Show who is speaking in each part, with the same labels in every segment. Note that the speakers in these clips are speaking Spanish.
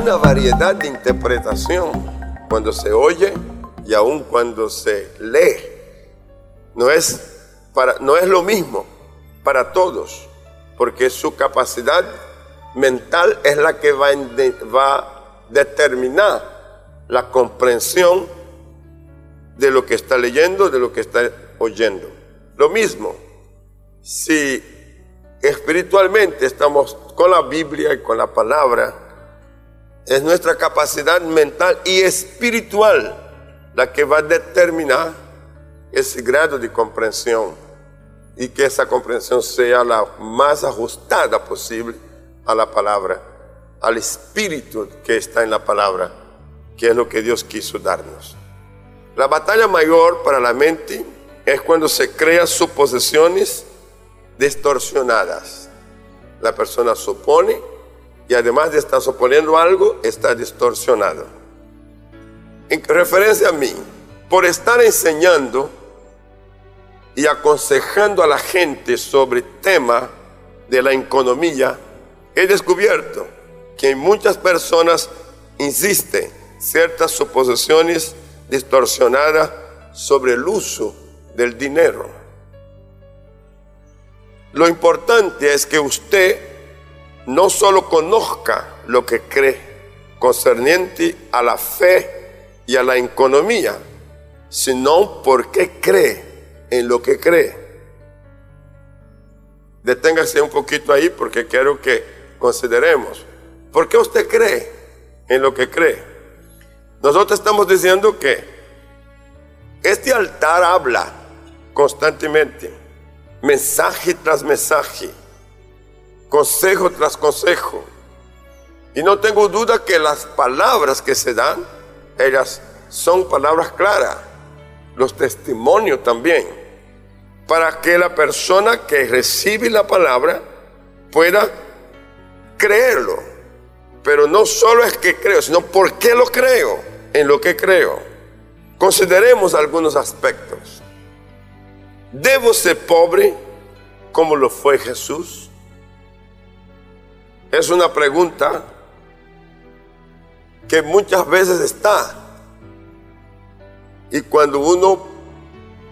Speaker 1: una variedad de interpretación cuando se oye y aún cuando se lee. No es, para, no es lo mismo para todos, porque su capacidad mental es la que va, va a determinar la comprensión de lo que está leyendo, de lo que está oyendo. Lo mismo, si espiritualmente estamos con la Biblia y con la palabra, es nuestra capacidad mental y espiritual la que va a determinar ese grado de comprensión y que esa comprensión sea la más ajustada posible a la palabra, al espíritu que está en la palabra, que es lo que Dios quiso darnos. La batalla mayor para la mente es cuando se crean suposiciones distorsionadas. La persona supone y además de estar suponiendo algo, está distorsionado. En referencia a mí, por estar enseñando y aconsejando a la gente sobre tema de la economía, he descubierto que muchas personas insisten ciertas suposiciones distorsionadas sobre el uso del dinero. Lo importante es que usted no solo conozca lo que cree concerniente a la fe y a la economía, sino por qué cree en lo que cree. Deténgase un poquito ahí porque quiero que consideremos. ¿Por qué usted cree en lo que cree? Nosotros estamos diciendo que este altar habla constantemente, mensaje tras mensaje consejo tras consejo. Y no tengo duda que las palabras que se dan, ellas son palabras claras, los testimonios también, para que la persona que recibe la palabra pueda creerlo. Pero no solo es que creo, sino por qué lo creo, en lo que creo. Consideremos algunos aspectos. ¿Debo ser pobre como lo fue Jesús? Es una pregunta que muchas veces está. Y cuando uno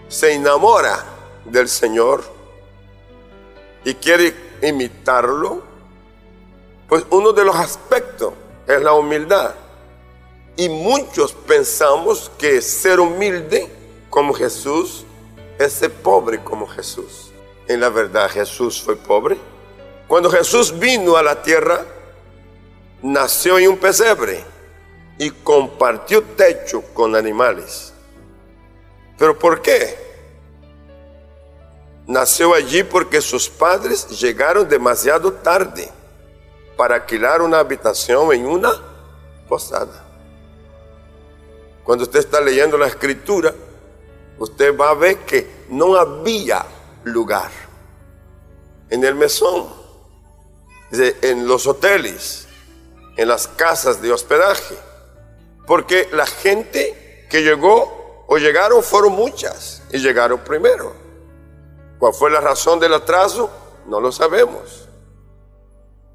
Speaker 1: se enamora del Señor y quiere imitarlo, pues uno de los aspectos es la humildad. Y muchos pensamos que ser humilde como Jesús es ser pobre como Jesús. En la verdad Jesús fue pobre. Cuando Jesús vino a la tierra, nació en un pesebre y compartió techo con animales. ¿Pero por qué? Nació allí porque sus padres llegaron demasiado tarde para alquilar una habitación en una posada. Cuando usted está leyendo la escritura, usted va a ver que no había lugar en el mesón en los hoteles, en las casas de hospedaje, porque la gente que llegó o llegaron fueron muchas y llegaron primero. ¿Cuál fue la razón del atraso? No lo sabemos.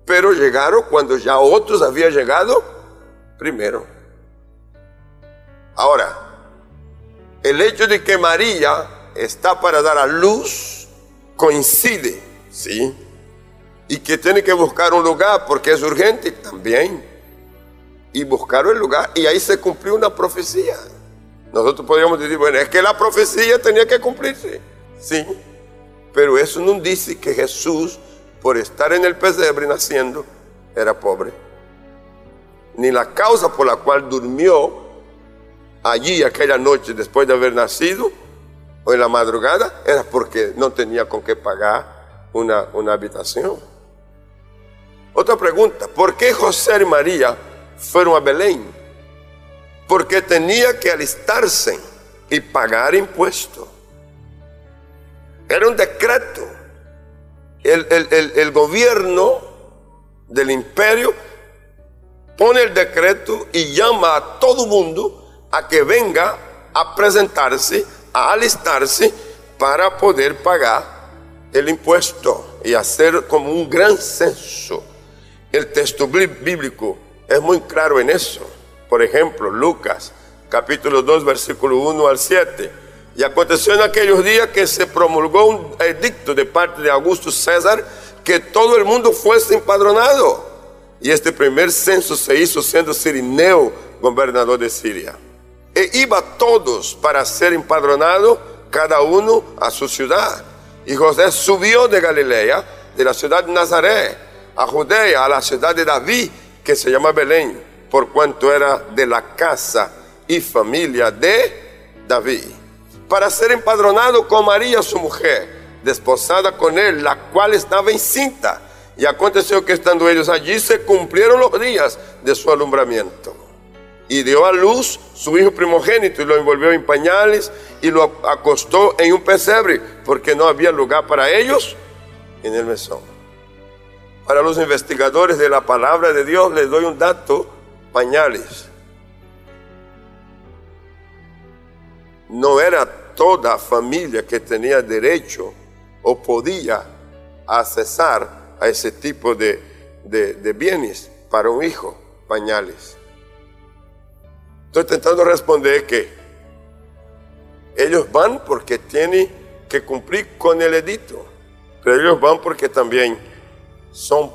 Speaker 1: Pero llegaron cuando ya otros habían llegado primero. Ahora, el hecho de que María está para dar a luz coincide, ¿sí? Y que tiene que buscar un lugar porque es urgente también. Y buscaron el lugar y ahí se cumplió una profecía. Nosotros podríamos decir, bueno, es que la profecía tenía que cumplirse. Sí, pero eso no dice que Jesús, por estar en el pesebre naciendo, era pobre. Ni la causa por la cual durmió allí aquella noche después de haber nacido o en la madrugada era porque no tenía con qué pagar una, una habitación. Otra pregunta, ¿por qué José y María fueron a Belén? Porque tenía que alistarse y pagar impuestos. Era un decreto. El, el, gobierno del imperio pone el decreto y llama a todo mundo a que venga a presentarse, a alistarse para poder pagar el impuesto y hacer como un gran censo el texto bíblico es muy claro en eso. Por ejemplo, Lucas, capítulo 2, versículo 1 al 7. Y aconteció en aquellos días que se promulgó un edicto de parte de Augusto César que todo el mundo fuese empadronado. Y este primer censo se hizo siendo Cirineo gobernador de Siria. E iba todos para ser empadronados, cada uno a su ciudad. Y José subió de Galilea, de la ciudad de Nazaret, a Judea, a la ciudad de David, que se llama Belén, por cuanto era de la casa y familia de David, para ser empadronado con María su mujer, desposada con él, la cual estaba encinta. Y aconteció que estando ellos allí se cumplieron los días de su alumbramiento. Y dio a luz su hijo primogénito y lo envolvió en pañales y lo acostó en un pesebre, porque no había lugar para ellos en el mesón. Para los investigadores de la palabra de Dios les doy un dato, pañales. No era toda familia que tenía derecho o podía accesar a ese tipo de, de, bienes para un hijo, pañales. Estoy intentando responder que ellos van porque tienen que cumplir con el edicto, pero ellos van porque también son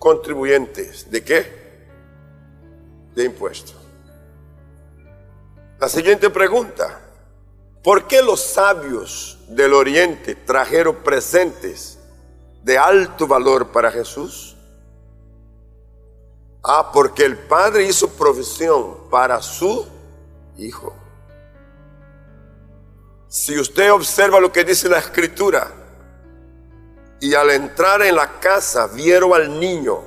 Speaker 1: contribuyentes. ¿De qué? De impuestos. La siguiente pregunta. ¿Por qué los sabios del oriente trajeron presentes de alto valor para Jesús? Ah, porque el Padre hizo provisión para su Hijo. Si usted observa lo que dice la Escritura, y al entrar en la casa vieron al niño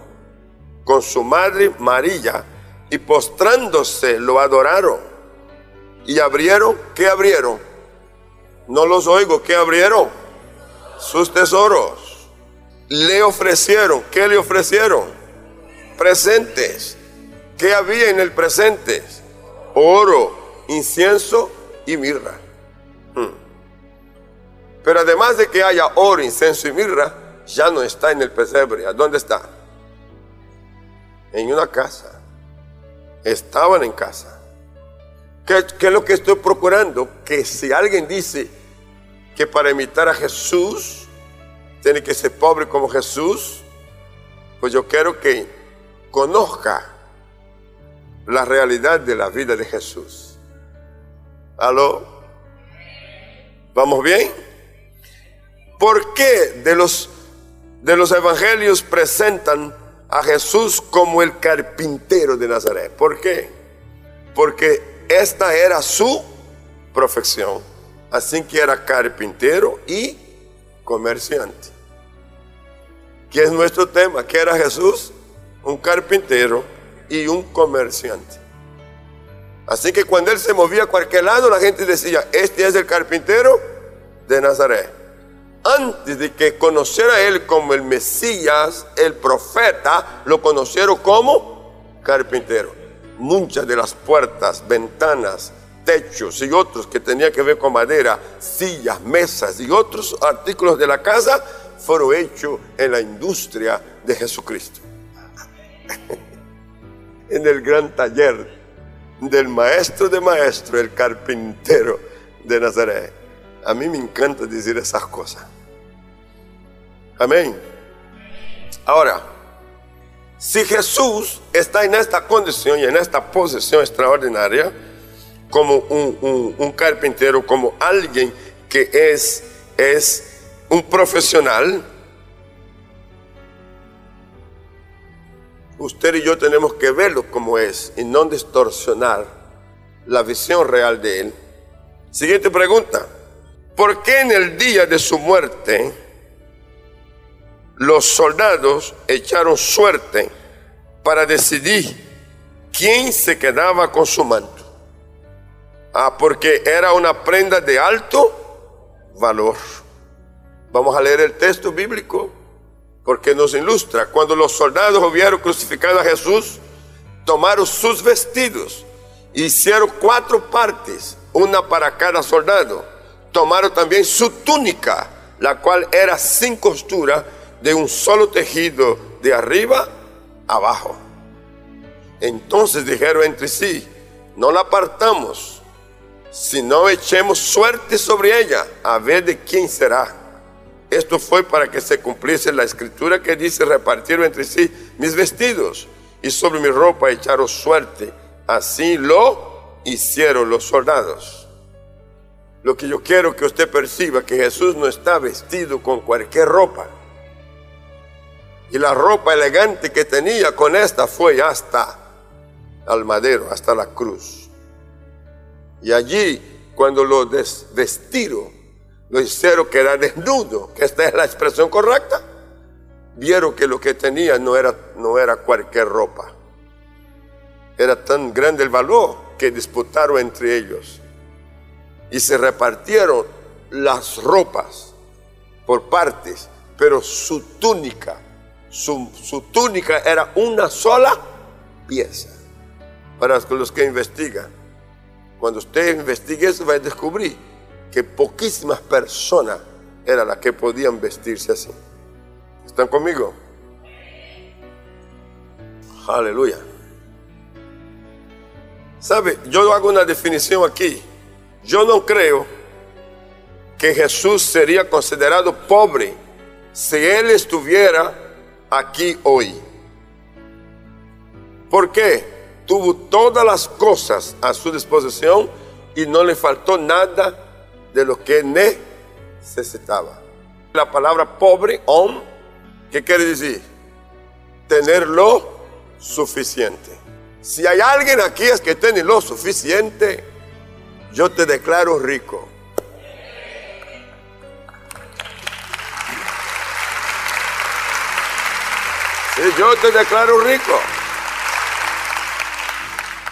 Speaker 1: con su madre María, y postrándose lo adoraron. Y abrieron, ¿qué abrieron? No los oigo. ¿Qué abrieron? Sus tesoros. Le ofrecieron. ¿Qué le ofrecieron? Presentes. ¿Qué había en el presente? Oro, incienso y mirra. Hmm. Pero además de que haya oro, incienso y mirra, ya no está en el pesebre. ¿A dónde está? En una casa. Estaban en casa. ¿Qué, ¿Qué, es lo que estoy procurando? Que si alguien dice, que para imitar a Jesús tiene que ser pobre como Jesús, pues yo quiero que conozca la realidad de la vida de Jesús. ¿Aló? ¿Vamos bien? ¿Por qué de los, de los evangelios presentan a Jesús como el carpintero de Nazaret? ¿Por qué? Porque esta era su profesión Así que era carpintero y comerciante. ¿Qué es nuestro tema? ¿Qué era Jesús? Un carpintero y un comerciante. Así que cuando él se movía a cualquier lado, la gente decía, este es el carpintero de Nazaret. Antes de que conociera a él como el Mesías, el profeta, lo conocieron como carpintero. Muchas de las puertas, ventanas, techos y otros que tenían que ver con madera, sillas, mesas y otros artículos de la casa fueron hechos en la industria de Jesucristo. en el gran taller del maestro de maestro, el carpintero de Nazaret. A mí me encanta decir esas cosas. Amén. Ahora, si Jesús está en esta condición y en esta posición extraordinaria, como un, carpintero, como alguien que es, es un profesional, usted y yo tenemos que verlo como es y no distorsionar la visión real de él. Siguiente pregunta. ¿Por qué en el día de su muerte los soldados echaron suerte para decidir quién se quedaba con su manto? Ah, porque era una prenda de alto valor. Vamos a leer el texto bíblico porque nos ilustra. Cuando los soldados vieron crucificado a Jesús, tomaron sus vestidos, hicieron cuatro partes, una para cada soldado. Tomaron también su túnica, la cual era sin costura, de un solo tejido de arriba abajo. Entonces dijeron entre sí, no la apartamos, sino echemos suerte sobre ella, a ver de quién será. Esto fue para que se cumpliese la escritura que dice, repartieron entre sí mis vestidos y sobre mi ropa echaron suerte. Así lo hicieron los soldados. Lo que yo quiero que usted perciba que Jesús no está vestido con cualquier ropa. Y la ropa elegante que tenía con esta fue hasta al madero, hasta la cruz. Y allí, cuando lo desvestieron, lo hicieron que era desnudo, que esta es la expresión correcta, vieron que lo que tenía no era, no era cualquier ropa. Era tan grande el valor que disputaron entre ellos y se repartieron las ropas por partes, pero su túnica, su, túnica era una sola pieza. Para los que investigan, cuando usted investigue eso va a descubrir que poquísimas personas eran las que podían vestirse así. ¿Están conmigo? Aleluya. ¿Sabe? Yo hago una definición aquí. Yo no creo que Jesús sería considerado pobre si Él estuviera aquí hoy. ¿Por qué? Tuvo todas las cosas a su disposición y no le faltó nada de lo que necesitaba. La palabra pobre, om, ¿qué quiere decir? Tener lo suficiente. Si hay alguien aquí que tiene lo suficiente, yo te declaro rico. Sí, yo te declaro rico.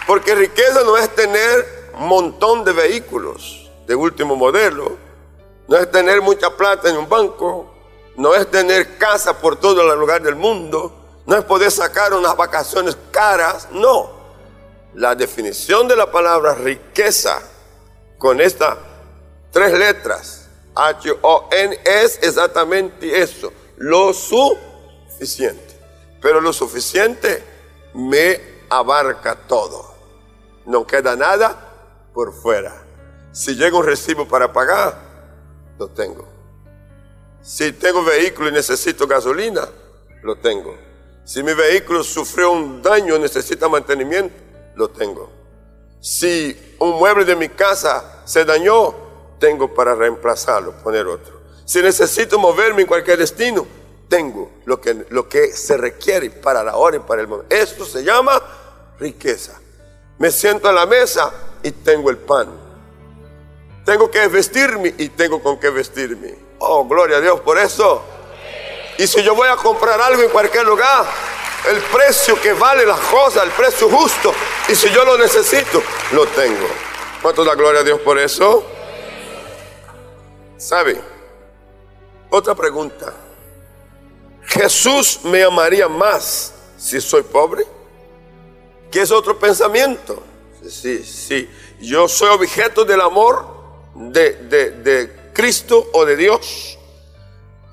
Speaker 1: Porque riqueza no es tener un montón de vehículos de último modelo, no es tener mucha plata en un banco, no es tener casa por todo el lugar del mundo, no es poder sacar unas vacaciones caras, no. La definición de la palabra riqueza con estas tres letras, H-O-N, es exactamente eso, lo suficiente. Pero lo suficiente me abarca todo. No queda nada por fuera. Si llega un recibo para pagar, lo tengo. Si tengo vehículo y necesito gasolina, lo tengo. Si mi vehículo sufrió un daño y necesita mantenimiento, lo tengo. Si un mueble de mi casa se dañó, tengo para reemplazarlo, poner otro. Si necesito moverme en cualquier destino, tengo lo que, lo que se requiere para la hora y para el momento. Esto se llama riqueza. Me siento a la mesa y tengo el pan. Tengo que vestirme y tengo con qué vestirme. Oh, gloria a Dios por eso. Y si yo voy a comprar algo en cualquier lugar, el precio que vale la cosa, el precio justo. Y si yo lo necesito, lo tengo. ¿Cuánto da gloria a Dios por eso? ¿Sabe? Otra pregunta. ¿Jesús me amaría más si soy pobre? ¿Qué es otro pensamiento? Sí, sí. Yo soy objeto del amor de, de, de Cristo o de Dios.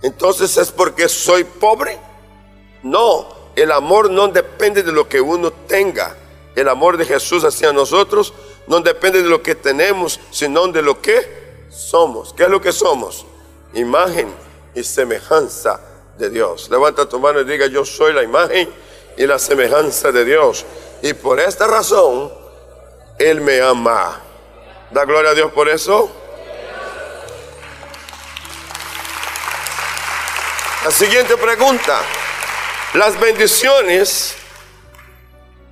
Speaker 1: Entonces es porque soy pobre. No, el amor no depende de lo que uno tenga. El amor de Jesús hacia nosotros no depende de lo que tenemos, sino de lo que somos. ¿Qué es lo que somos? Imagen y semejanza de Dios. Levanta tu mano y diga, yo soy la imagen y la semejanza de Dios. Y por esta razón, Él me ama. Da gloria a Dios por eso. La siguiente pregunta. Las bendiciones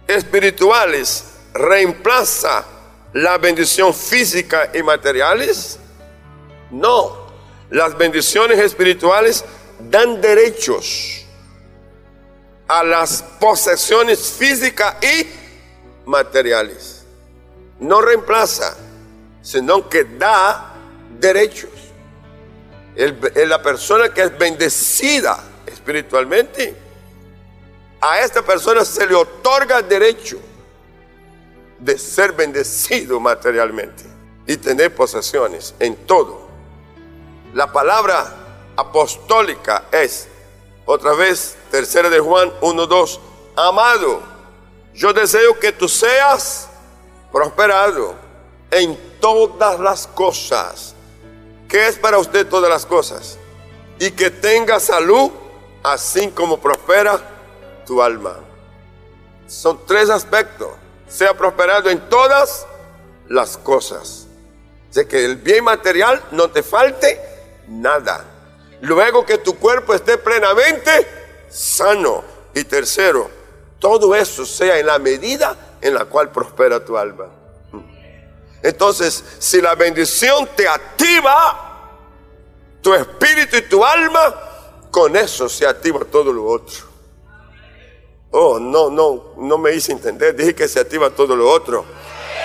Speaker 1: espirituales reemplaza la bendición física y materiales? No. Las bendiciones espirituales dan derechos a las posesiones físicas y materiales. No reemplaza, sino que da derechos. la persona que es bendecida espiritualmente a esta persona se le otorga el derecho de ser bendecido materialmente y tener posesiones en todo. La palabra apostólica es, otra vez, tercera de Juan 1.2, amado. yo deseo que tú seas prosperado en todas las cosas. ¿Qué es para usted todas las cosas? Y que tenga salud, así como prospera tu alma. Son tres aspectos. Sea prosperado en todas las cosas. De que el bien material no te falte nada. Luego que tu cuerpo esté plenamente sano. Y tercero, todo eso sea en la medida en la cual prospera tu alma. Entonces, si la bendición te activa, tu espíritu y tu alma, con eso se activa todo lo otro. Oh, no, no, no me hice entender. Dije que se activa todo lo otro.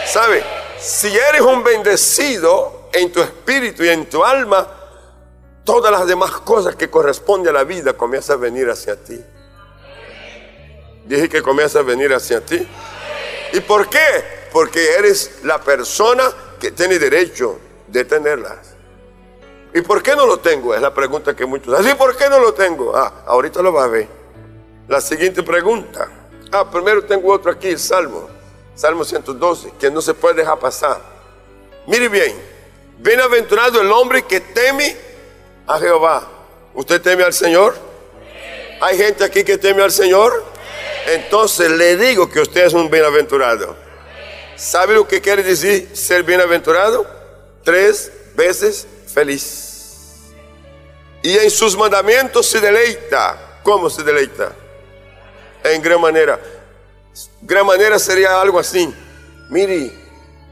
Speaker 1: ¿Sabe? Si eres un bendecido en tu espíritu y en tu alma, todas las demás cosas que corresponden a la vida comienzan a venir hacia ti. Dije que comienza a venir hacia ti. ¿Y por qué? Porque eres la persona que tiene derecho de tenerlas. ¿Y por qué no lo tengo? Es la pregunta que muchos hacen. ¿Y por qué no lo tengo? Ah, ahorita lo va a ver. La siguiente pregunta. Ah, primero tengo otro aquí, el Salmo. Salmo 112, que no se puede dejar pasar. Mire bien. Bienaventurado el hombre que teme a Jehová. ¿Usted teme al Señor? ¿Hay gente aquí que teme al Señor? Entonces le digo que usted es un bienaventurado. ¿Sabe lo que quiere decir ser bienaventurado? Tres veces feliz. Y en sus mandamientos se deleita. ¿Cómo se deleita? En gran manera. Gran manera sería algo así. Mire,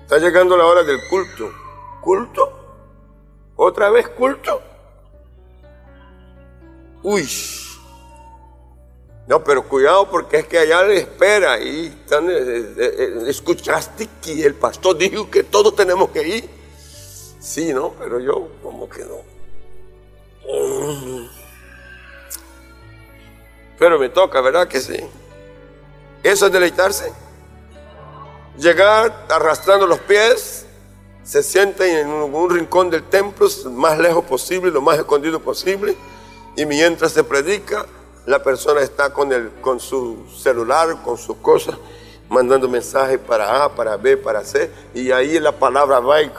Speaker 1: está llegando la hora del culto. ¿Culto? ¿Otra vez culto? Uy. No, pero cuidado porque es que allá le espera y están, eh, eh, eh, escuchaste que el pastor dijo que todos tenemos que ir. Sí, ¿no? Pero yo como que no. Pero me toca, ¿verdad que sí? Eso es deleitarse. Llegar arrastrando los pies, se sienten en un rincón del templo, más lejos posible, lo más escondido posible, y mientras se predica, la persona está con, el, con su celular, con sus cosas, mandando mensajes para A, para B, para C, y ahí la palabra va y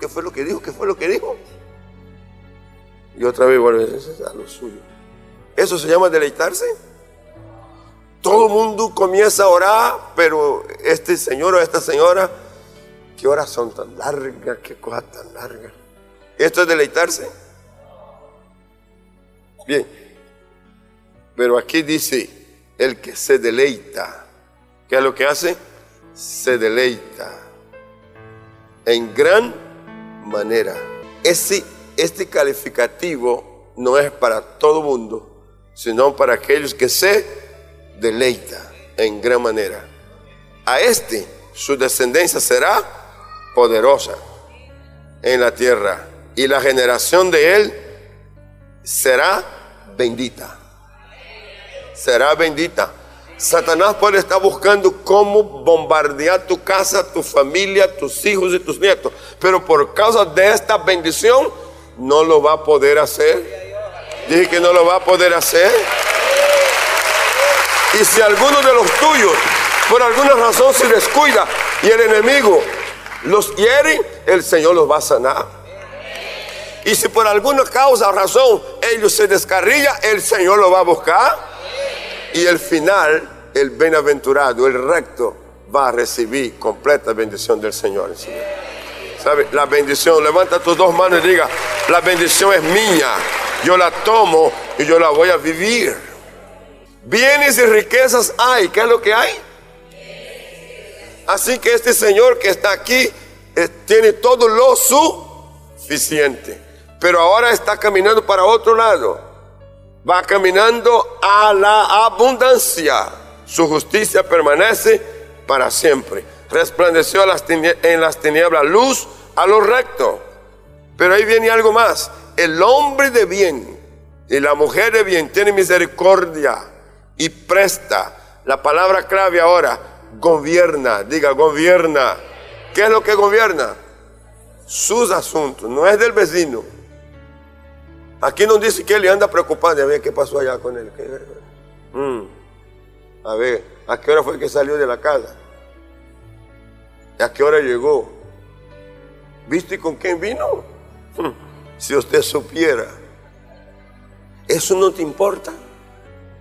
Speaker 1: ¿qué fue lo que dijo? ¿Qué fue lo que dijo? Y otra vez vuelve a lo suyo. ¿Eso se llama deleitarse? Todo el mundo comienza a orar, pero este señor o esta señora, ¿qué horas son tan largas? ¿Qué cosas tan largas? ¿Esto es deleitarse? Bien. Pero aquí dice, el que se deleita. ¿Qué es lo que hace? Se deleita. En gran manera. Ese, este calificativo no es para todo mundo, sino para aquellos que se deleita en gran manera. A este su descendencia será poderosa en la tierra y la generación de él será bendita será bendita. Satanás puede estar buscando cómo bombardear tu casa, tu familia, tus hijos y tus nietos. Pero por causa de esta bendición, no lo va a poder hacer. Dije que no lo va a poder hacer. Y si alguno de los tuyos, por alguna razón, se descuida y el enemigo los hiere, el Señor los va a sanar. Y si por alguna causa o razón ellos se descarrilla, el Señor lo va a buscar y el final, el bienaventurado, el recto, va a recibir completa bendición del Señor. ¿Sabe? La bendición, levanta tus dos manos y diga, la bendición es mía, yo la tomo y yo la voy a vivir. Bienes y riquezas hay, ¿qué es lo que hay? Así que este Señor que está aquí eh, tiene todo lo suficiente, pero ahora está caminando para otro lado va caminando a la abundancia. Su justicia permanece para siempre. Resplandeció en las tinieblas luz a lo recto. Pero ahí viene algo más. El hombre de bien y la mujer de bien tiene misericordia y presta. La palabra clave ahora, gobierna. Diga, gobierna. ¿Qué es lo que gobierna? Sus asuntos. No es del vecino Aquí nos dice que él anda preocupado. A ver qué pasó allá con él. Mm. A ver. ¿A qué hora fue que salió de la casa? ¿A qué hora llegó? ¿Viste con quién vino? Si usted supiera, eso no te importa.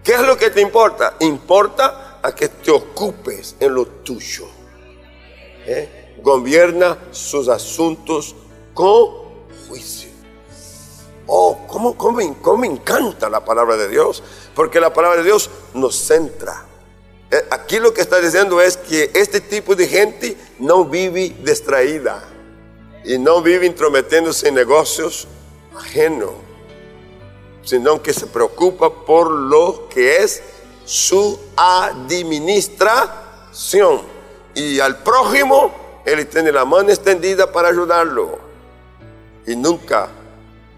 Speaker 1: ¿Qué es lo que te importa? Importa a que te ocupes en lo tuyo. ¿Eh? Gobierna sus asuntos con juicio. Oh, ¿cómo, cómo, cómo me encanta la palabra de Dios? Porque la palabra de Dios nos centra. Eh, aquí lo que está diciendo es que este tipo de gente no vive distraída y no vive intrometiéndose en negocios ajenos, sino que se preocupa por lo que es su administración. Y al prójimo, él tiene la mano extendida para ayudarlo y nunca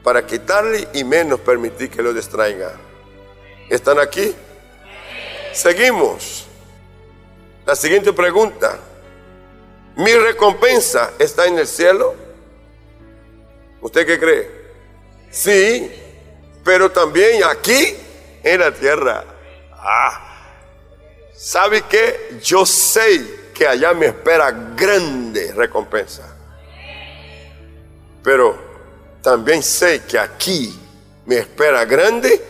Speaker 1: para quitarle y menos permitir que lo distraiga. ¿Están aquí? Seguimos. La siguiente pregunta. ¿Mi recompensa está en el cielo? ¿Usted qué cree? Sí, pero también aquí en la tierra. Ah, ¿sabe qué? Yo sé que allá me espera grande recompensa. Pero también sé que aquí me espera grande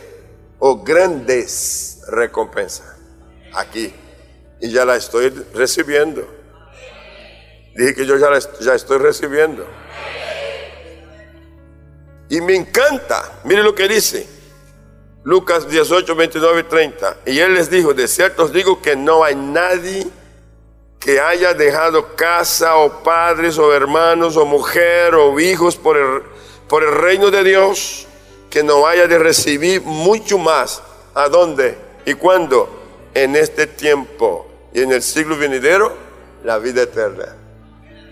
Speaker 1: o grandes recompensas. Aquí. Y ya la estoy recibiendo. Dije que yo ya, estoy recibiendo. Y me encanta. Mire lo que dice. Lucas 18, 29 y 30. Y él les dijo, de cierto os digo que no hay nadie que haya dejado casa o padres o hermanos o mujer o hijos por el, por el reino de Dios que no haya de recibir mucho más. ¿A dónde? ¿Y cuándo? En este tiempo y en el siglo venidero, la vida eterna.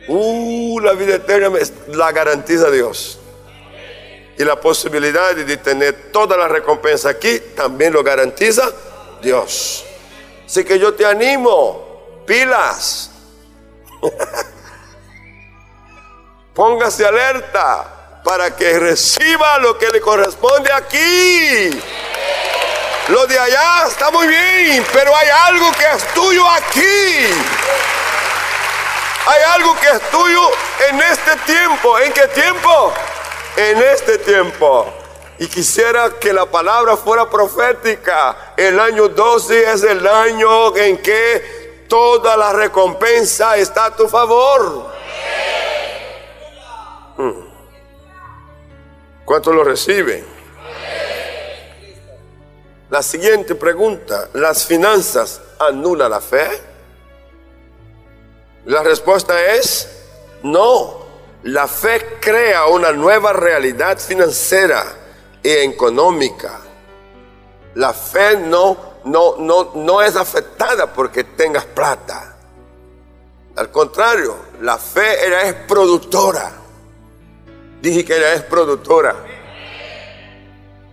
Speaker 1: Uh, la vida eterna la garantiza Dios. Y la posibilidad de tener toda la recompensa aquí también lo garantiza Dios. Así que yo te animo, pilas. Póngase alerta para que reciba lo que le corresponde aquí. Lo de allá está muy bien, pero hay algo que es tuyo aquí. Hay algo que es tuyo en este tiempo. ¿En qué tiempo? En este tiempo. Y quisiera que la palabra fuera profética. El año 12 es el año en que toda la recompensa está a tu favor. Hmm. ¿Cuántos lo reciben? La siguiente pregunta, ¿las finanzas anulan la fe? La respuesta es no. La fe crea una nueva realidad financiera y económica. La fe no, no, no, no es afectada porque tengas plata. Al contrario, la fe es productora. Dije que ella es productora.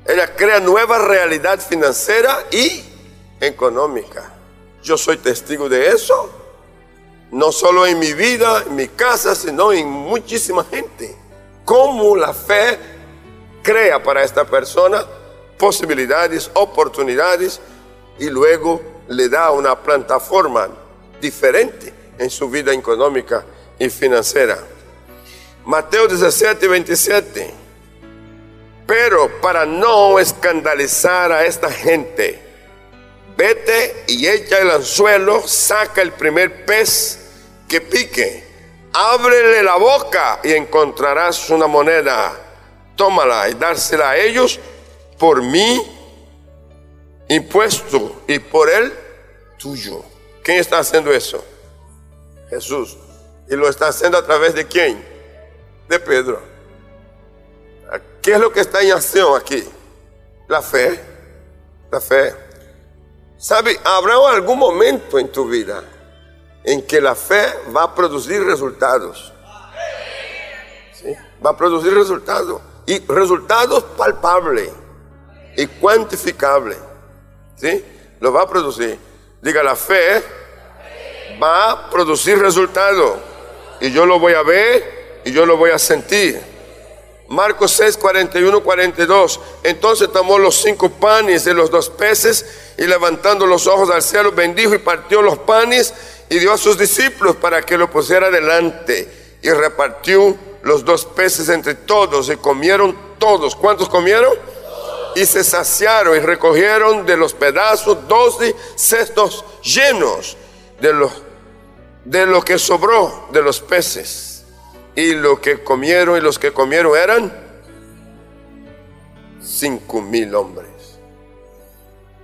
Speaker 1: Ella crea nueva realidad financiera y económica. Yo soy testigo de eso. No solo en mi vida, en mi casa, sino en muchísima gente. Cómo la fe crea para esta persona posibilidades, oportunidades y luego le da una plataforma diferente en su vida económica y financiera. Mateo 17, 27. Pero para no escandalizar a esta gente, vete y echa el anzuelo, saca el primer pez que pique, ábrele la boca y encontrarás una moneda. Tómala y dársela a ellos por mi impuesto y por el tuyo. ¿Quién está haciendo eso? Jesús. ¿Y lo está haciendo a través de quién? de Pedro. ¿Qué es lo que está en acción aquí? La fe. La fe. ¿Sabe? Habrá algún momento en tu vida en que la fe va a producir resultados. ¿Sí? Va a producir resultados. Y resultados palpables y cuantificables. ¿Sí? Lo va a producir. Diga, la fe va a producir resultados. Y yo lo voy a ver y yo lo voy a sentir. Marcos 6, 41, 42. Entonces tomó los cinco panes de los dos peces y levantando los ojos al cielo bendijo y partió los panes y dio a sus discípulos para que lo pusiera delante y repartió los dos peces entre todos y comieron todos. ¿Cuántos comieron? Y se saciaron y recogieron de los pedazos doce cestos llenos de lo, de lo que sobró de los peces y lo que comieron y los que comieron eran cinco mil hombres.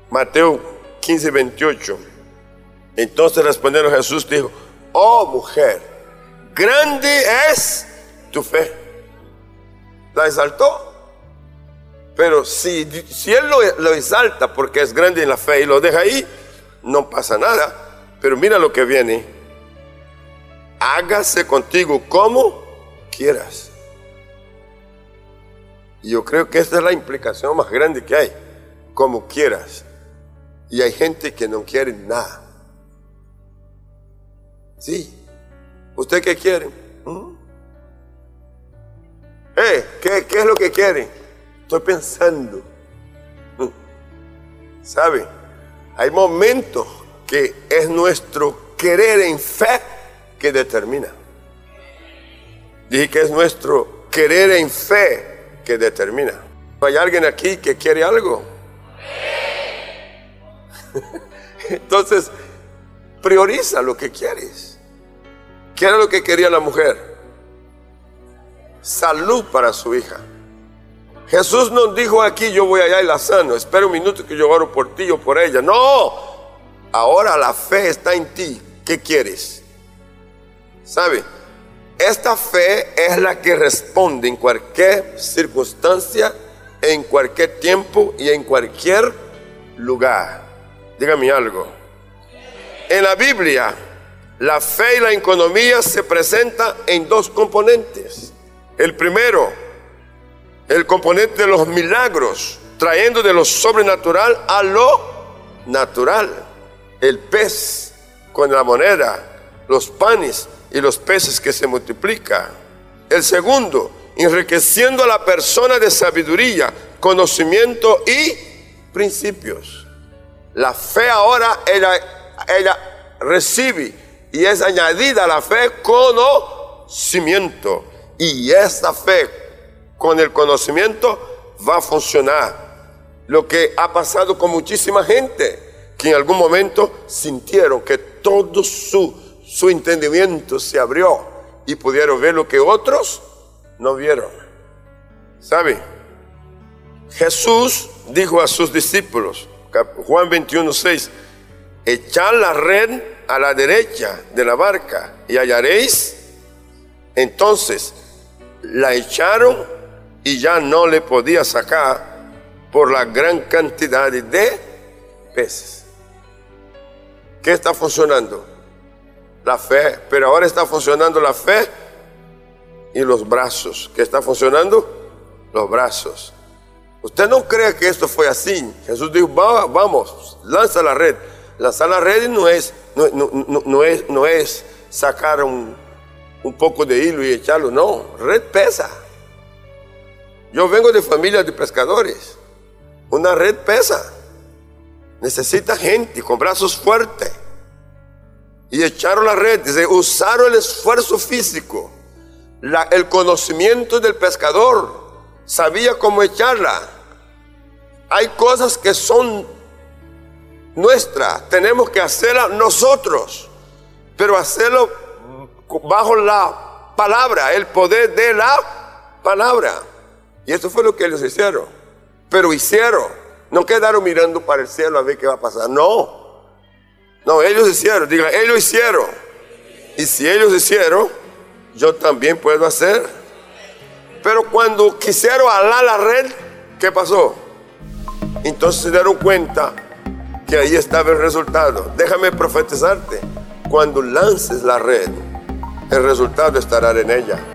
Speaker 1: Mateo 15, 28. Entonces respondieron Jesús, dijo, oh mujer, grande es tu fe. La exaltó. Pero si, si Él lo, lo exalta porque es grande en la fe y lo deja ahí, no pasa nada. Pero mira lo que viene. Hágase contigo como quieras. Y yo creo que esa es la implicación más grande que hay, como quieras. Y hay gente que no quiere nada. Sí. ¿Usted qué quiere? ¿Mm? Eh, ¿qué, ¿qué, es lo que quiere? Estoy pensando. ¿Mm? ¿Sabe? Hay momentos que es nuestro querer en fe que determina. Dije que es nuestro querer en fe que determina. ¿Hay alguien aquí que quiere algo? Entonces, prioriza lo que quieres. ¿Qué era lo que quería la mujer? Salud para su hija. Jesús nos dijo aquí, yo voy allá y la sano. Espera un minuto que yo oro por ti o por ella. No, ahora la fe está en ti. ¿Qué quieres? ¿Sabe? Esta fe es la que responde en cualquier circunstancia, en cualquier tiempo y en cualquier lugar. Dígame algo. En la Biblia, la fe y la economía se presentan en dos componentes. El primero, el componente de los milagros, trayendo de lo sobrenatural a lo natural. El pez con la moneda, los panes y los peces que se multiplican. El segundo, enriqueciendo a la persona de sabiduría, conocimiento y principios. La fe ahora ella, ella recibe y es añadida a la fe conocimiento. Y esta fe con el conocimiento va a funcionar. Lo que ha pasado con muchísima gente que en algún momento sintieron que todo su su entendimiento se abrió y pudieron ver lo que otros no vieron. ¿Sabe? Jesús dijo a sus discípulos, Juan 21, 6, echad la red a la derecha de la barca y hallaréis. Entonces la echaron y ya no le podía sacar por la gran cantidad de peces. ¿Qué está funcionando? La fe, pero ahora está funcionando la fe y los brazos. ¿Qué está funcionando? Los brazos. Usted no cree que esto fue así. Jesús dijo, vamos, lanza la red. Lanzar la red no es, no, es, no es sacar un, un poco de hilo y echarlo, no, red pesa. Yo vengo de familia de pescadores. Una red pesa. Necesita gente con brazos fuertes y echaron la red, dice, usaron el esfuerzo físico, el conocimiento del pescador, sabía cómo echarla. Hay cosas que son nuestras, tenemos que hacerlas nosotros, pero hacerlo bajo la palabra, el poder de la palabra. Y eso fue lo que ellos hicieron. Pero hicieron, no quedaron mirando para el cielo a ver qué va a pasar, no no, ellos hicieron, digan, ellos hicieron. Y si ellos hicieron, yo también puedo hacer. Pero cuando quisieron alar la red, ¿qué pasó? Entonces se dieron cuenta que ahí estaba el resultado. Déjame profetizarte. Cuando lances la red, el resultado estará en ella.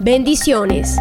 Speaker 2: Bendiciones.